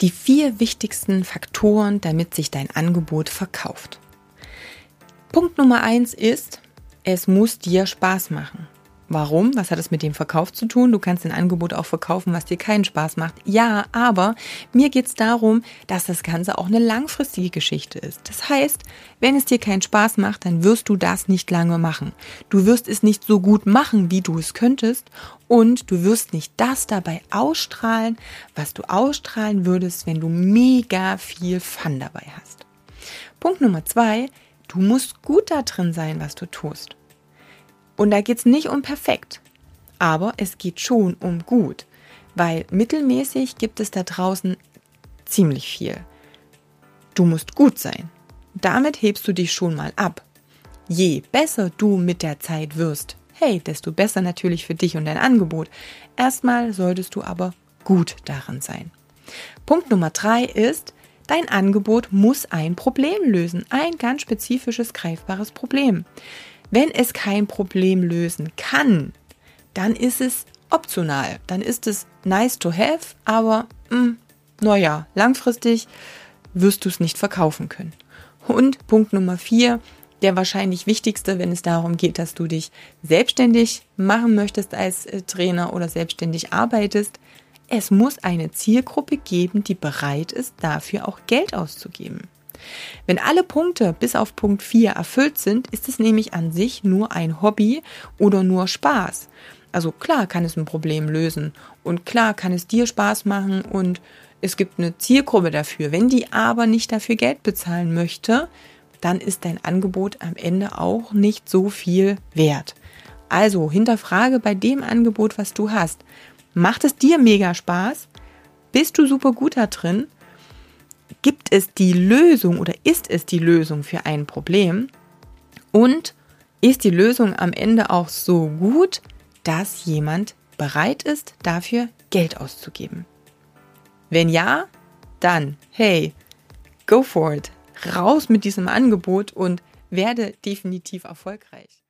Die vier wichtigsten Faktoren, damit sich dein Angebot verkauft. Punkt Nummer eins ist, es muss dir Spaß machen. Warum? Was hat es mit dem Verkauf zu tun? Du kannst ein Angebot auch verkaufen, was dir keinen Spaß macht. Ja, aber mir geht es darum, dass das Ganze auch eine langfristige Geschichte ist. Das heißt, wenn es dir keinen Spaß macht, dann wirst du das nicht lange machen. Du wirst es nicht so gut machen, wie du es könntest und du wirst nicht das dabei ausstrahlen, was du ausstrahlen würdest, wenn du mega viel Fun dabei hast. Punkt Nummer zwei, du musst gut da drin sein, was du tust. Und da geht es nicht um perfekt, aber es geht schon um gut, weil mittelmäßig gibt es da draußen ziemlich viel. Du musst gut sein. Damit hebst du dich schon mal ab. Je besser du mit der Zeit wirst, hey, desto besser natürlich für dich und dein Angebot. Erstmal solltest du aber gut darin sein. Punkt Nummer drei ist, dein Angebot muss ein Problem lösen, ein ganz spezifisches, greifbares Problem. Wenn es kein Problem lösen kann, dann ist es optional. Dann ist es nice to have, aber hm, naja, langfristig wirst du es nicht verkaufen können. Und Punkt Nummer vier, der wahrscheinlich wichtigste, wenn es darum geht, dass du dich selbstständig machen möchtest als äh, Trainer oder selbstständig arbeitest. Es muss eine Zielgruppe geben, die bereit ist, dafür auch Geld auszugeben. Wenn alle Punkte bis auf Punkt 4 erfüllt sind, ist es nämlich an sich nur ein Hobby oder nur Spaß. Also klar kann es ein Problem lösen und klar kann es dir Spaß machen und es gibt eine Zielgruppe dafür. Wenn die aber nicht dafür Geld bezahlen möchte, dann ist dein Angebot am Ende auch nicht so viel wert. Also hinterfrage bei dem Angebot, was du hast. Macht es dir mega Spaß? Bist du super gut da drin? Gibt es die Lösung oder ist es die Lösung für ein Problem? Und ist die Lösung am Ende auch so gut, dass jemand bereit ist, dafür Geld auszugeben? Wenn ja, dann, hey, go for it. Raus mit diesem Angebot und werde definitiv erfolgreich.